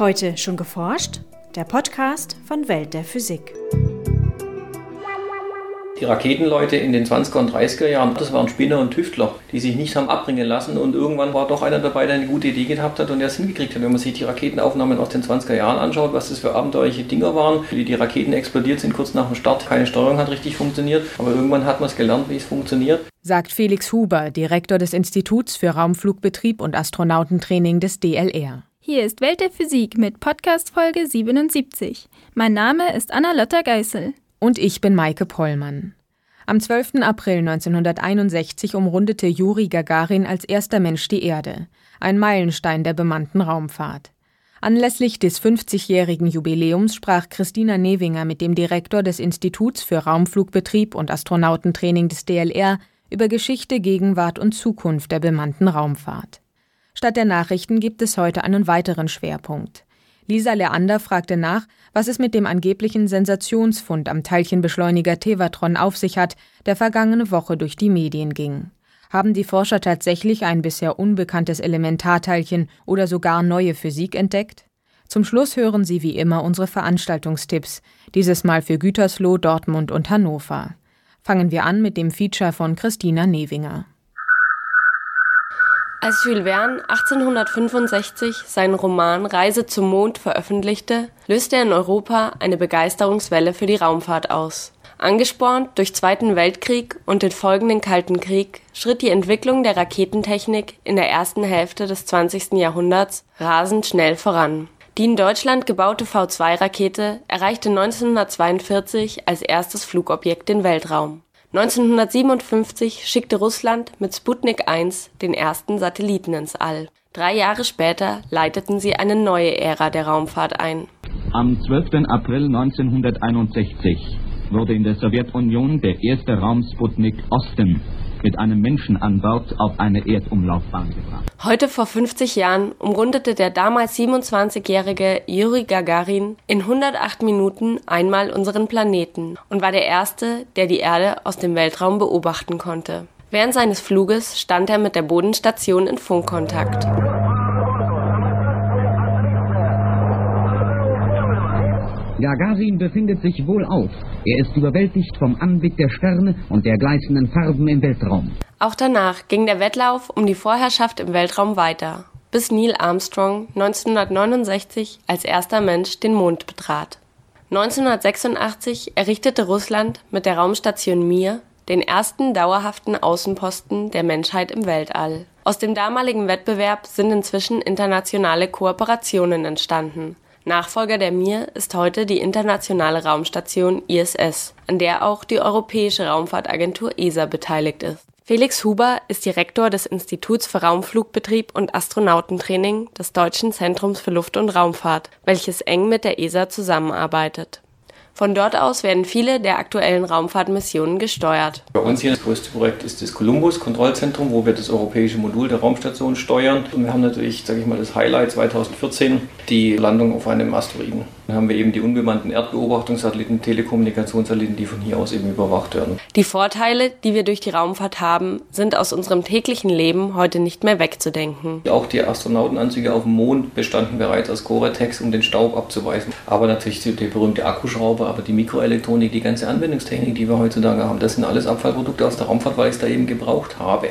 Heute schon geforscht? Der Podcast von Welt der Physik. Die Raketenleute in den 20er und 30er Jahren, das waren Spinner und Tüftler, die sich nicht haben abbringen lassen und irgendwann war doch einer dabei, der eine gute Idee gehabt hat und der es hingekriegt hat. Wenn man sich die Raketenaufnahmen aus den 20er Jahren anschaut, was das für abenteuerliche Dinger waren, wie die Raketen explodiert sind kurz nach dem Start, keine Steuerung hat richtig funktioniert, aber irgendwann hat man es gelernt, wie es funktioniert. Sagt Felix Huber, Direktor des Instituts für Raumflugbetrieb und Astronautentraining des DLR. Hier ist Welt der Physik mit Podcast Folge 77. Mein Name ist Anna-Lotta Geißel. Und ich bin Maike Pollmann. Am 12. April 1961 umrundete Juri Gagarin als erster Mensch die Erde, ein Meilenstein der bemannten Raumfahrt. Anlässlich des 50-jährigen Jubiläums sprach Christina Newinger mit dem Direktor des Instituts für Raumflugbetrieb und Astronautentraining des DLR über Geschichte, Gegenwart und Zukunft der bemannten Raumfahrt. Statt der Nachrichten gibt es heute einen weiteren Schwerpunkt. Lisa Leander fragte nach, was es mit dem angeblichen Sensationsfund am Teilchenbeschleuniger Tevatron auf sich hat, der vergangene Woche durch die Medien ging. Haben die Forscher tatsächlich ein bisher unbekanntes Elementarteilchen oder sogar neue Physik entdeckt? Zum Schluss hören Sie wie immer unsere Veranstaltungstipps, dieses Mal für Gütersloh, Dortmund und Hannover. Fangen wir an mit dem Feature von Christina Newinger. Als Jules Verne 1865 seinen Roman Reise zum Mond veröffentlichte, löste er in Europa eine Begeisterungswelle für die Raumfahrt aus. Angespornt durch Zweiten Weltkrieg und den folgenden Kalten Krieg schritt die Entwicklung der Raketentechnik in der ersten Hälfte des 20. Jahrhunderts rasend schnell voran. Die in Deutschland gebaute V2-Rakete erreichte 1942 als erstes Flugobjekt den Weltraum 1957 schickte Russland mit Sputnik 1 den ersten Satelliten ins All. Drei Jahre später leiteten sie eine neue Ära der Raumfahrt ein. Am 12. April 1961 wurde in der Sowjetunion der erste Raum Sputnik Osten mit einem Menschen an Bord auf eine Erdumlaufbahn gebracht. Heute vor 50 Jahren umrundete der damals 27-jährige Juri Gagarin in 108 Minuten einmal unseren Planeten und war der Erste, der die Erde aus dem Weltraum beobachten konnte. Während seines Fluges stand er mit der Bodenstation in Funkkontakt. Gagarin befindet sich wohlauf. Er ist überwältigt vom Anblick der Sterne und der gleißenden Farben im Weltraum. Auch danach ging der Wettlauf um die Vorherrschaft im Weltraum weiter, bis Neil Armstrong 1969 als erster Mensch den Mond betrat. 1986 errichtete Russland mit der Raumstation Mir den ersten dauerhaften Außenposten der Menschheit im Weltall. Aus dem damaligen Wettbewerb sind inzwischen internationale Kooperationen entstanden. Nachfolger der Mir ist heute die internationale Raumstation ISS, an der auch die Europäische Raumfahrtagentur ESA beteiligt ist. Felix Huber ist Direktor des Instituts für Raumflugbetrieb und Astronautentraining des Deutschen Zentrums für Luft- und Raumfahrt, welches eng mit der ESA zusammenarbeitet von dort aus werden viele der aktuellen Raumfahrtmissionen gesteuert. Bei uns hier das größte Projekt ist das Columbus Kontrollzentrum, wo wir das europäische Modul der Raumstation steuern. Und wir haben natürlich, sage ich mal, das Highlight 2014, die Landung auf einem Asteroiden. Dann haben wir eben die unbemannten Erdbeobachtungssatelliten, Telekommunikationssatelliten, die von hier aus eben überwacht werden. Die Vorteile, die wir durch die Raumfahrt haben, sind aus unserem täglichen Leben heute nicht mehr wegzudenken. Auch die Astronautenanzüge auf dem Mond bestanden bereits aus Gore-Tex, um den Staub abzuweisen. Aber natürlich der berühmte Akkuschrauber aber die Mikroelektronik, die ganze Anwendungstechnik, die wir heutzutage haben, das sind alles Abfallprodukte aus der Raumfahrt, weil ich es da eben gebraucht habe.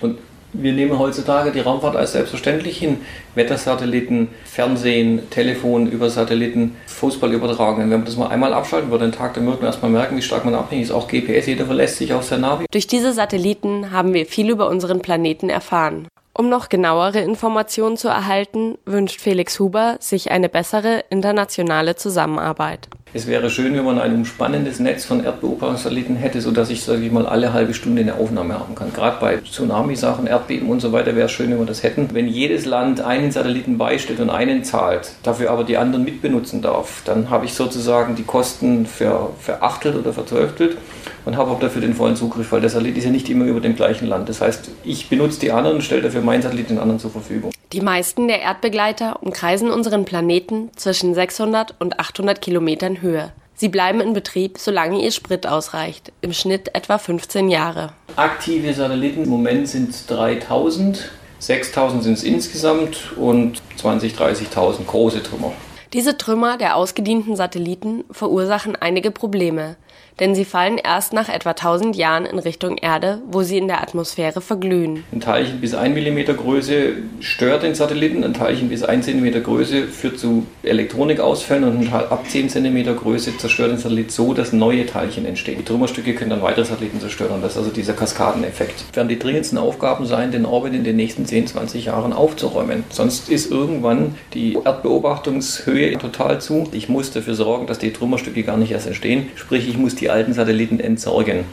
Und wir nehmen heutzutage die Raumfahrt als selbstverständlich hin. Wettersatelliten, Fernsehen, Telefon über Satelliten, Fußball übertragen. Wenn man das mal einmal abschalten würde, den Tag, dann würde man erstmal merken, wie stark man abhängig ist. Auch GPS, jeder verlässt sich auf sein Navi. Durch diese Satelliten haben wir viel über unseren Planeten erfahren. Um noch genauere Informationen zu erhalten, wünscht Felix Huber sich eine bessere internationale Zusammenarbeit. Es wäre schön, wenn man ein umspannendes Netz von Erdbeobachtungssatelliten hätte, sodass ich, sage ich mal, alle halbe Stunde eine Aufnahme haben kann. Gerade bei Tsunami-Sachen, Erdbeben und so weiter wäre es schön, wenn wir das hätten. Wenn jedes Land einen Satelliten beistellt und einen zahlt, dafür aber die anderen mitbenutzen darf, dann habe ich sozusagen die Kosten ver, verachtelt oder verzwölftelt und habe auch dafür den vollen Zugriff, weil der Satellit ist ja nicht immer über dem gleichen Land. Das heißt, ich benutze die anderen und stelle dafür meinen Satellit den anderen zur Verfügung. Die meisten der Erdbegleiter umkreisen unseren Planeten zwischen 600 und 800 Kilometern Höhe. Sie bleiben in Betrieb, solange ihr Sprit ausreicht, im Schnitt etwa 15 Jahre. Aktive Satelliten im Moment sind 3000. 6000 sind es insgesamt und 20.000, 30.000 große Trümmer. Diese Trümmer der ausgedienten Satelliten verursachen einige Probleme denn sie fallen erst nach etwa 1000 Jahren in Richtung Erde, wo sie in der Atmosphäre verglühen. Ein Teilchen bis 1 mm Größe stört den Satelliten, ein Teilchen bis 1 cm Größe führt zu Elektronikausfällen und ab 10 cm Größe zerstört den Satellit so, dass neue Teilchen entstehen. Die Trümmerstücke können dann weitere Satelliten zerstören das ist also dieser Kaskadeneffekt. Werden die dringendsten Aufgaben sein, den Orbit in den nächsten 10, 20 Jahren aufzuräumen. Sonst ist irgendwann die Erdbeobachtungshöhe total zu. Ich muss dafür sorgen, dass die Trümmerstücke gar nicht erst entstehen. Sprich, ich muss die die alten Satelliten entsorgen.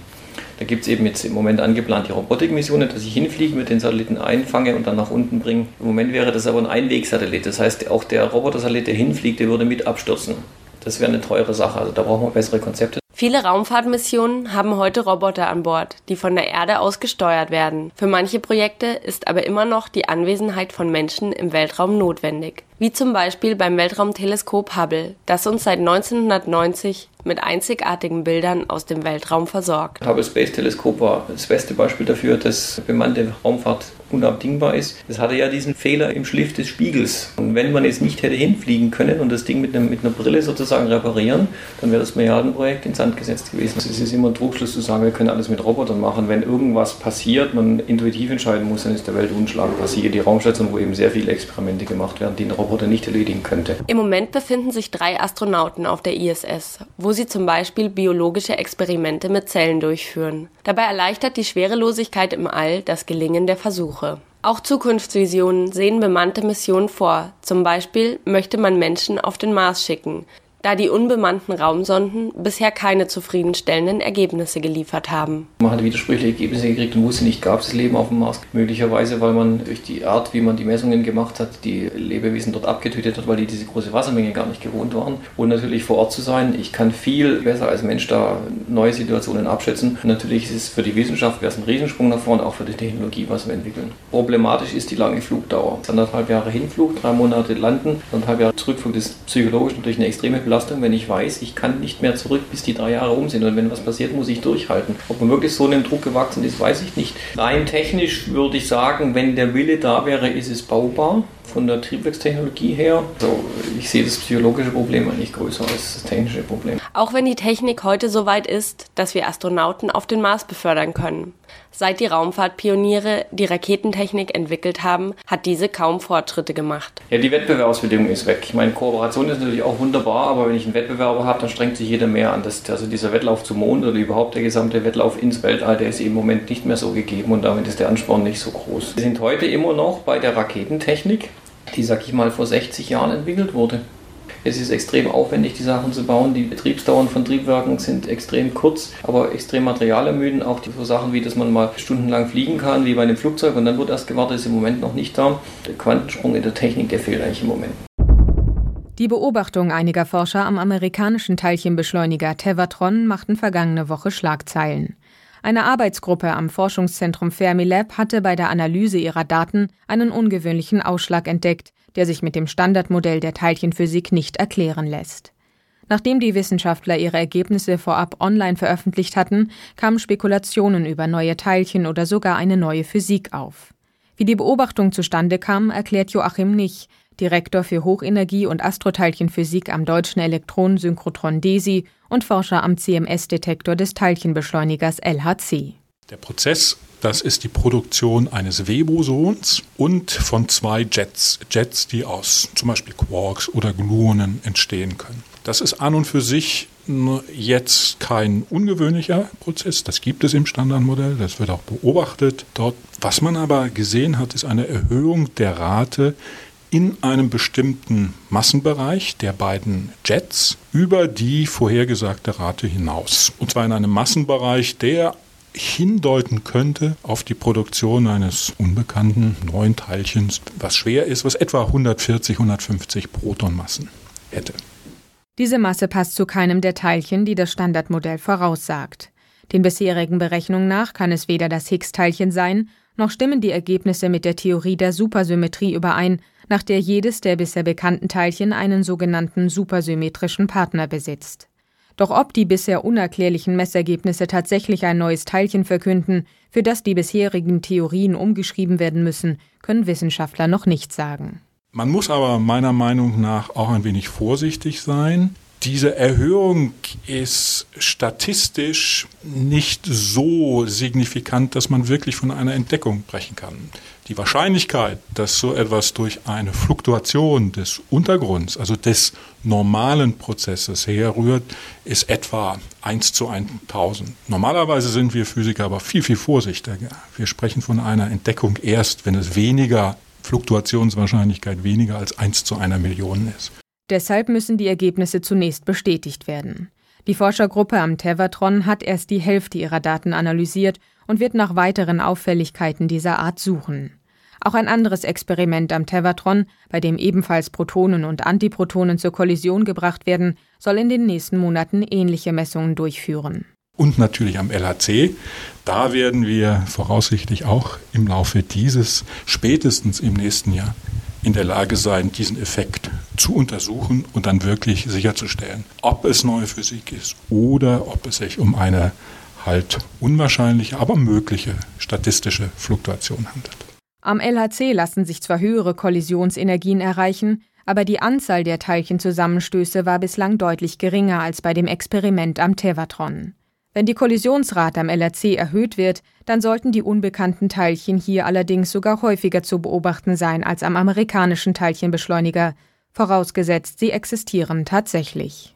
Da gibt es eben jetzt im Moment angeplant die Robotikmissionen, dass ich hinfliege, mit den Satelliten einfange und dann nach unten bringe. Im Moment wäre das aber ein Einwegsatellit. Das heißt, auch der Robotersatellit, der hinfliegt, der würde mit abstürzen. Das wäre eine teure Sache. Also da brauchen wir bessere Konzepte. Viele Raumfahrtmissionen haben heute Roboter an Bord, die von der Erde aus gesteuert werden. Für manche Projekte ist aber immer noch die Anwesenheit von Menschen im Weltraum notwendig, wie zum Beispiel beim Weltraumteleskop Hubble, das uns seit 1990 mit einzigartigen Bildern aus dem Weltraum versorgt. Hubble Space Teleskop war das beste Beispiel dafür, dass bemannte Raumfahrt unabdingbar ist. Es hatte ja diesen Fehler im Schliff des Spiegels. Und wenn man jetzt nicht hätte hinfliegen können und das Ding mit, einem, mit einer Brille sozusagen reparieren, dann wäre das Milliardenprojekt ins Sand gesetzt gewesen. Es ist immer ein Trugschluss zu sagen, wir können alles mit Robotern machen. Wenn irgendwas passiert, man intuitiv entscheiden muss, dann ist der Weltunschlag passiert. Die Raumstation, wo eben sehr viele Experimente gemacht werden, die ein Roboter nicht erledigen könnte. Im Moment befinden sich drei Astronauten auf der ISS, wo sie zum Beispiel biologische Experimente mit Zellen durchführen. Dabei erleichtert die Schwerelosigkeit im All das Gelingen der Versuche. Auch Zukunftsvisionen sehen bemannte Missionen vor. Zum Beispiel möchte man Menschen auf den Mars schicken da die unbemannten Raumsonden bisher keine zufriedenstellenden Ergebnisse geliefert haben. Man hat widersprüchliche Ergebnisse gekriegt und wusste nicht, gab es Leben auf dem Mars. Möglicherweise, weil man durch die Art, wie man die Messungen gemacht hat, die Lebewesen dort abgetötet hat, weil die diese große Wassermenge gar nicht gewohnt waren. Und natürlich vor Ort zu sein. Ich kann viel besser als Mensch da neue Situationen abschätzen. Und natürlich ist es für die Wissenschaft ein Riesensprung nach vorne, auch für die Technologie, was wir entwickeln. Problematisch ist die lange Flugdauer. Anderthalb Jahre Hinflug, drei Monate landen, anderthalb Jahre Zurückflug. Ist psychologisch natürlich eine extreme Belastung Belastung, wenn ich weiß, ich kann nicht mehr zurück, bis die drei Jahre um sind. Und wenn was passiert, muss ich durchhalten. Ob man wirklich so einem Druck gewachsen ist, weiß ich nicht. Rein technisch würde ich sagen, wenn der Wille da wäre, ist es baubar von der Triebwerkstechnologie her. Also ich sehe das psychologische Problem eigentlich größer als das technische Problem. Auch wenn die Technik heute so weit ist, dass wir Astronauten auf den Mars befördern können. Seit die Raumfahrtpioniere die Raketentechnik entwickelt haben, hat diese kaum Fortschritte gemacht. Ja, die Wettbewerbsbedingung ist weg. Ich meine, Kooperation ist natürlich auch wunderbar, aber wenn ich einen Wettbewerber habe, dann strengt sich jeder mehr an. Das, also dieser Wettlauf zum Mond oder überhaupt der gesamte Wettlauf ins Weltall, der ist im Moment nicht mehr so gegeben und damit ist der Ansporn nicht so groß. Wir sind heute immer noch bei der Raketentechnik die, sag ich mal, vor 60 Jahren entwickelt wurde. Es ist extrem aufwendig, die Sachen zu bauen. Die Betriebsdauern von Triebwerken sind extrem kurz, aber extrem materialermüdend. Auch so Sachen wie, dass man mal stundenlang fliegen kann, wie bei einem Flugzeug, und dann wird erst gewartet, ist im Moment noch nicht da. Der Quantensprung in der Technik, der fehlt eigentlich im Moment. Die Beobachtung einiger Forscher am amerikanischen Teilchenbeschleuniger Tevatron machten vergangene Woche Schlagzeilen. Eine Arbeitsgruppe am Forschungszentrum Fermilab hatte bei der Analyse ihrer Daten einen ungewöhnlichen Ausschlag entdeckt, der sich mit dem Standardmodell der Teilchenphysik nicht erklären lässt. Nachdem die Wissenschaftler ihre Ergebnisse vorab online veröffentlicht hatten, kamen Spekulationen über neue Teilchen oder sogar eine neue Physik auf. Wie die Beobachtung zustande kam, erklärt Joachim nicht, Direktor für Hochenergie- und Astroteilchenphysik am Deutschen Elektronensynchrotron DESI und Forscher am CMS-Detektor des Teilchenbeschleunigers LHC. Der Prozess, das ist die Produktion eines Webosons und von zwei Jets. Jets, die aus zum Beispiel Quarks oder Gluonen entstehen können. Das ist an und für sich jetzt kein ungewöhnlicher Prozess. Das gibt es im Standardmodell. Das wird auch beobachtet dort. Was man aber gesehen hat, ist eine Erhöhung der Rate in einem bestimmten Massenbereich der beiden Jets über die vorhergesagte Rate hinaus. Und zwar in einem Massenbereich, der hindeuten könnte auf die Produktion eines unbekannten neuen Teilchens, was schwer ist, was etwa 140, 150 Protonmassen hätte. Diese Masse passt zu keinem der Teilchen, die das Standardmodell voraussagt. Den bisherigen Berechnungen nach kann es weder das Higgs-Teilchen sein, noch stimmen die Ergebnisse mit der Theorie der Supersymmetrie überein, nach der jedes der bisher bekannten Teilchen einen sogenannten supersymmetrischen Partner besitzt. Doch ob die bisher unerklärlichen Messergebnisse tatsächlich ein neues Teilchen verkünden, für das die bisherigen Theorien umgeschrieben werden müssen, können Wissenschaftler noch nicht sagen. Man muss aber meiner Meinung nach auch ein wenig vorsichtig sein. Diese Erhöhung ist statistisch nicht so signifikant, dass man wirklich von einer Entdeckung brechen kann. Die Wahrscheinlichkeit, dass so etwas durch eine Fluktuation des Untergrunds, also des normalen Prozesses herrührt, ist etwa 1 zu 1000. Normalerweise sind wir Physiker aber viel, viel vorsichtiger. Wir sprechen von einer Entdeckung erst, wenn es weniger Fluktuationswahrscheinlichkeit weniger als 1 zu einer Million ist. Deshalb müssen die Ergebnisse zunächst bestätigt werden. Die Forschergruppe am Tevatron hat erst die Hälfte ihrer Daten analysiert und wird nach weiteren Auffälligkeiten dieser Art suchen. Auch ein anderes Experiment am Tevatron, bei dem ebenfalls Protonen und Antiprotonen zur Kollision gebracht werden, soll in den nächsten Monaten ähnliche Messungen durchführen. Und natürlich am LHC. Da werden wir voraussichtlich auch im Laufe dieses, spätestens im nächsten Jahr, in der Lage sein, diesen Effekt zu untersuchen und dann wirklich sicherzustellen, ob es neue Physik ist oder ob es sich um eine halt unwahrscheinliche, aber mögliche statistische Fluktuation handelt. Am LHC lassen sich zwar höhere Kollisionsenergien erreichen, aber die Anzahl der Teilchenzusammenstöße war bislang deutlich geringer als bei dem Experiment am Tevatron. Wenn die Kollisionsrate am LRC erhöht wird, dann sollten die unbekannten Teilchen hier allerdings sogar häufiger zu beobachten sein als am amerikanischen Teilchenbeschleuniger, vorausgesetzt sie existieren tatsächlich.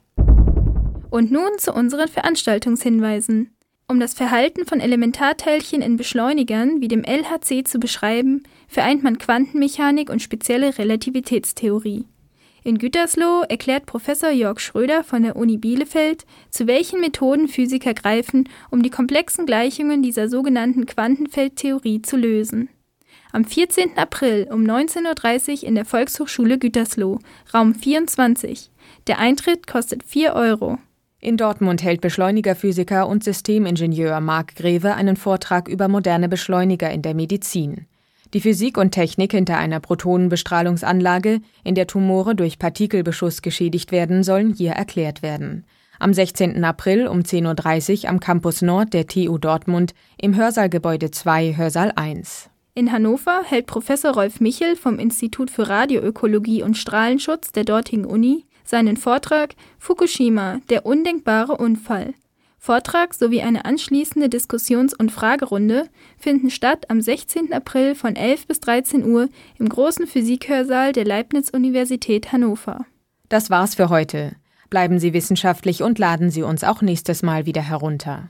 Und nun zu unseren Veranstaltungshinweisen. Um das Verhalten von Elementarteilchen in Beschleunigern wie dem LHC zu beschreiben, vereint man Quantenmechanik und spezielle Relativitätstheorie. In Gütersloh erklärt Professor Jörg Schröder von der Uni Bielefeld, zu welchen Methoden Physiker greifen, um die komplexen Gleichungen dieser sogenannten Quantenfeldtheorie zu lösen. Am 14. April um 19.30 Uhr in der Volkshochschule Gütersloh, Raum 24. Der Eintritt kostet 4 Euro. In Dortmund hält Beschleunigerphysiker und Systemingenieur Marc Greve einen Vortrag über moderne Beschleuniger in der Medizin. Die Physik und Technik hinter einer Protonenbestrahlungsanlage, in der Tumore durch Partikelbeschuss geschädigt werden, sollen hier erklärt werden. Am 16. April um 10.30 Uhr am Campus Nord der TU Dortmund im Hörsaalgebäude 2 Hörsaal 1. In Hannover hält Professor Rolf Michel vom Institut für Radioökologie und Strahlenschutz der dortigen Uni seinen Vortrag Fukushima, der undenkbare Unfall Vortrag sowie eine anschließende Diskussions- und Fragerunde finden statt am 16. April von 11 bis 13 Uhr im großen Physikhörsaal der Leibniz-Universität Hannover. Das war's für heute. Bleiben Sie wissenschaftlich und laden Sie uns auch nächstes Mal wieder herunter.